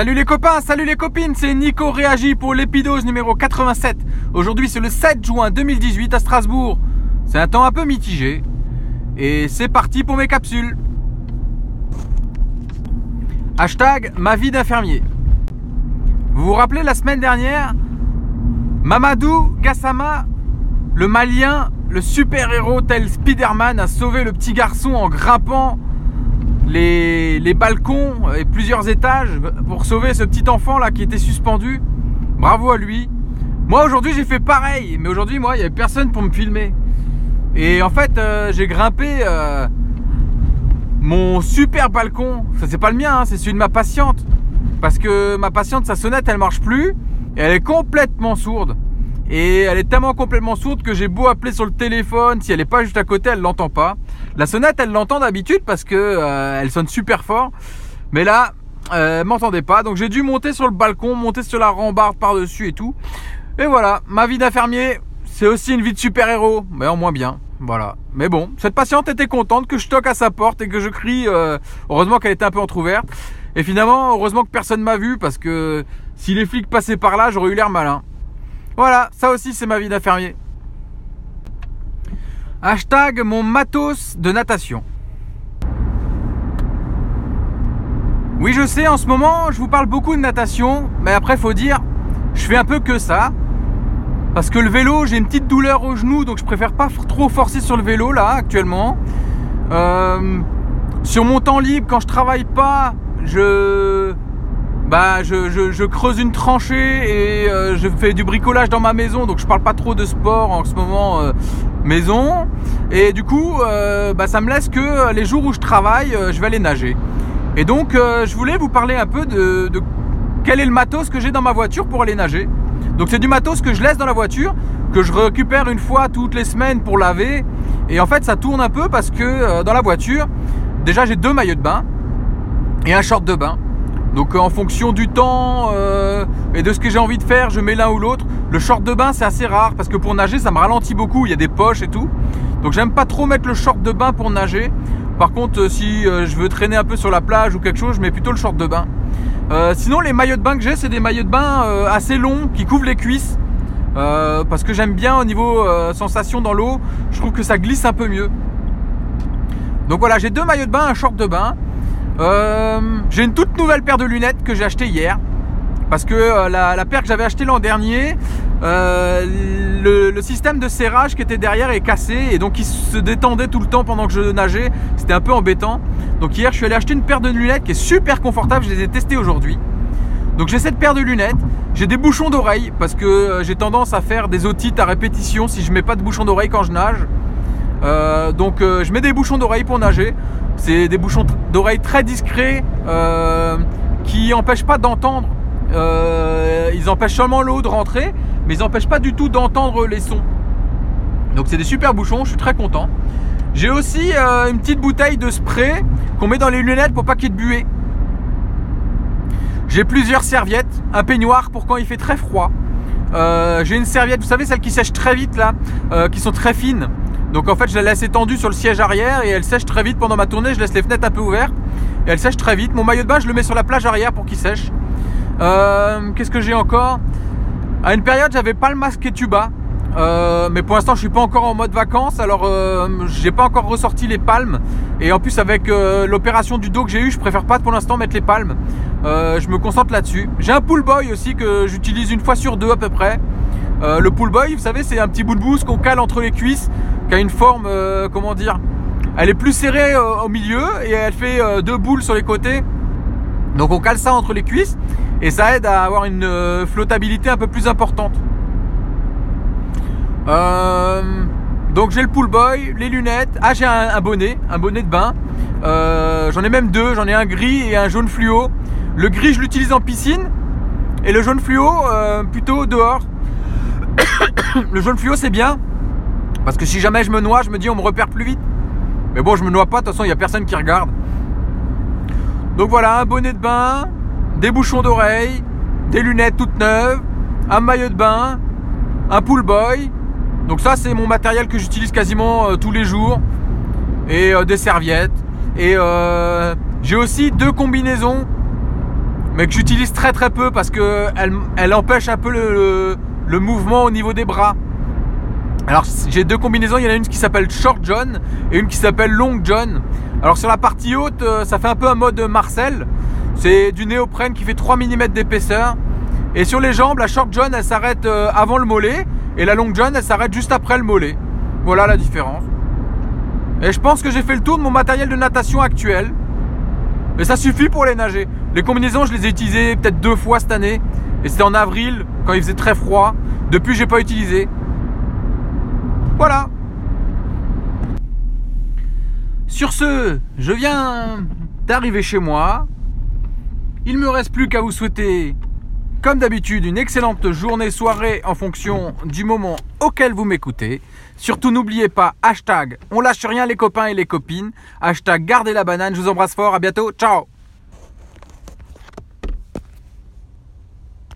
Salut les copains, salut les copines, c'est Nico Réagi pour l'épidose numéro 87. Aujourd'hui c'est le 7 juin 2018 à Strasbourg. C'est un temps un peu mitigé. Et c'est parti pour mes capsules. Hashtag ma vie d'infirmier. Vous vous rappelez la semaine dernière Mamadou Gassama, le malien, le super-héros tel Spider-Man, a sauvé le petit garçon en grimpant les, balcons et plusieurs étages pour sauver ce petit enfant là qui était suspendu. Bravo à lui. Moi aujourd'hui j'ai fait pareil, mais aujourd'hui moi il n'y avait personne pour me filmer. Et en fait euh, j'ai grimpé euh, mon super balcon. Ça c'est pas le mien, hein, c'est celui de ma patiente. Parce que ma patiente sa sonnette elle marche plus et elle est complètement sourde. Et elle est tellement complètement sourde que j'ai beau appeler sur le téléphone, si elle n'est pas juste à côté, elle l'entend pas. La sonnette, elle l'entend d'habitude parce que euh, elle sonne super fort. Mais là, euh, m'entendait pas. Donc j'ai dû monter sur le balcon, monter sur la rambarde par-dessus et tout. Et voilà, ma vie d'infirmier, c'est aussi une vie de super-héros, mais en moins bien. Voilà. Mais bon, cette patiente était contente que je toque à sa porte et que je crie. Euh, heureusement qu'elle était un peu entrouverte. Et finalement, heureusement que personne m'a vu parce que si les flics passaient par là, j'aurais eu l'air malin. Voilà, ça aussi c'est ma vie d'infirmier. Hashtag mon matos de natation. Oui, je sais, en ce moment, je vous parle beaucoup de natation, mais après, faut dire, je fais un peu que ça. Parce que le vélo, j'ai une petite douleur au genou, donc je préfère pas trop forcer sur le vélo là, actuellement. Euh, sur mon temps libre, quand je travaille pas, je bah je, creuse une tranchée et euh, je fais du bricolage dans ma maison donc je parle pas trop de sport en ce moment euh, maison. Et du coup euh, bah, ça me laisse que les jours où je travaille je vais aller nager. Et donc je voulais vous parler un peu de, quel est le matos que j'ai dans ma voiture pour aller nager. Donc c'est du matos que je laisse dans la voiture que je récupère une fois toutes les semaines pour laver. Et en fait ça tourne un peu parce que dans la voiture déjà j'ai deux maillots de bain et un short de bain. Donc en fonction du temps euh, et de ce que j'ai envie de faire, je mets l'un ou l'autre. Le short de bain c'est assez rare parce que pour nager ça me ralentit beaucoup, il y a des poches et tout. Donc j'aime pas trop mettre le short de bain pour nager. Par contre euh, si euh, je veux traîner un peu sur la plage ou quelque chose, je mets plutôt le short de bain. sinon les maillots de bain que j'ai c'est des maillots de bain assez longs qui couvrent les cuisses. parce que j'aime bien au niveau sensation dans l'eau, je trouve que ça glisse un peu mieux. Donc voilà, j'ai deux maillots de bain, un short de bain. Euh, j'ai une toute nouvelle paire de lunettes que j'ai acheté hier. Parce que euh, la, paire que j'avais acheté l'an dernier, euh, le, système de serrage qui était derrière est cassé et donc il se détendait tout le temps pendant que je nageais. C'était un peu embêtant. Donc hier, je suis allé acheter une paire de lunettes qui est super confortable. Je les ai testées aujourd'hui. Donc j'ai cette paire de lunettes. J'ai des bouchons d'oreille parce que j'ai tendance à faire des otites à répétition si je mets pas de bouchons d'oreille quand je nage. donc je mets des bouchons d'oreille pour nager. C'est des bouchons d'oreilles très discrets euh, qui n'empêchent pas d'entendre. Euh, ils empêchent seulement l'eau de rentrer, mais ils n'empêchent pas du tout d'entendre les sons. Donc c'est des super bouchons, je suis très content. J'ai aussi euh, une petite bouteille de spray qu'on met dans les lunettes pour pas qu'il y buée. J'ai plusieurs serviettes, un peignoir pour quand il fait très froid. j'ai une serviette, vous savez, celles qui sèchent très vite là, qui sont très fines. Donc en fait, je la laisse étendue sur le siège arrière et elle sèche très vite pendant ma tournée. Je laisse les fenêtres un peu ouvertes et elle sèche très vite. Mon maillot de bain, je le mets sur la plage arrière pour qu'il sèche. Euh, qu'est-ce que j'ai encore? À une période, j'avais pas le masque et tuba. Euh, mais pour l'instant, je suis pas encore en mode vacances, alors euh, j'ai pas encore ressorti les palmes. Et en plus, avec l'opération du dos que j'ai eu, je préfère pas pour l'instant mettre les palmes. je me concentre là-dessus. J'ai un pull boy aussi que j'utilise une fois sur deux à peu près. le pull boy, vous savez, c'est un petit bout de bouse qu'on cale entre les cuisses qui a une forme, euh, comment dire, elle est plus serrée euh, au milieu et elle fait euh, deux boules sur les côtés. Donc on cale ça entre les cuisses et ça aide à avoir une flottabilité un peu plus importante. donc j'ai le pull boy, les lunettes. Ah j'ai un, bonnet, un bonnet de bain. j'en ai même deux, j'en ai un gris et un jaune fluo. Le gris je l'utilise en piscine et le jaune fluo plutôt dehors. le jaune fluo c'est bien parce que si jamais je me noie, je me dis on me repère plus vite. Mais bon, je me noie pas, de toute façon, il n'y a personne qui regarde. Donc voilà, un bonnet de bain, des bouchons d'oreille, des lunettes toutes neuves, un maillot de bain, un pull boy. Donc ça, c'est mon matériel que j'utilise quasiment euh, tous les jours. Et euh, des serviettes. Et euh, j'ai aussi deux combinaisons mais que j'utilise très très peu parce que elle, empêche un peu le, mouvement au niveau des bras. Alors j'ai deux combinaisons, il y en a une qui s'appelle Short John et une qui s'appelle Long John. Alors sur la partie haute, euh, ça fait un peu un mode Marcel. C'est du néoprène qui fait 3 mm d'épaisseur. Et sur les jambes, la Short John, elle s'arrête euh, avant le mollet et la Long John, elle s'arrête juste après le mollet. Voilà la différence. Et je pense que j'ai fait le tour de mon matériel de natation actuel. Mais ça suffit pour les nager. Les combinaisons, je les ai utilisées peut-être deux fois cette année. Et c'était en avril, quand il faisait très froid. Depuis, j'ai pas utilisé. Voilà. Sur ce, je viens d'arriver chez moi. Il me reste plus qu'à vous souhaiter, comme d'habitude, une excellente journée, soirée en fonction du moment auquel vous m'écoutez. Surtout n'oubliez pas, hashtag on lâche rien les copains et les copines, hashtag gardez la banane, je vous embrasse fort, à bientôt, ciao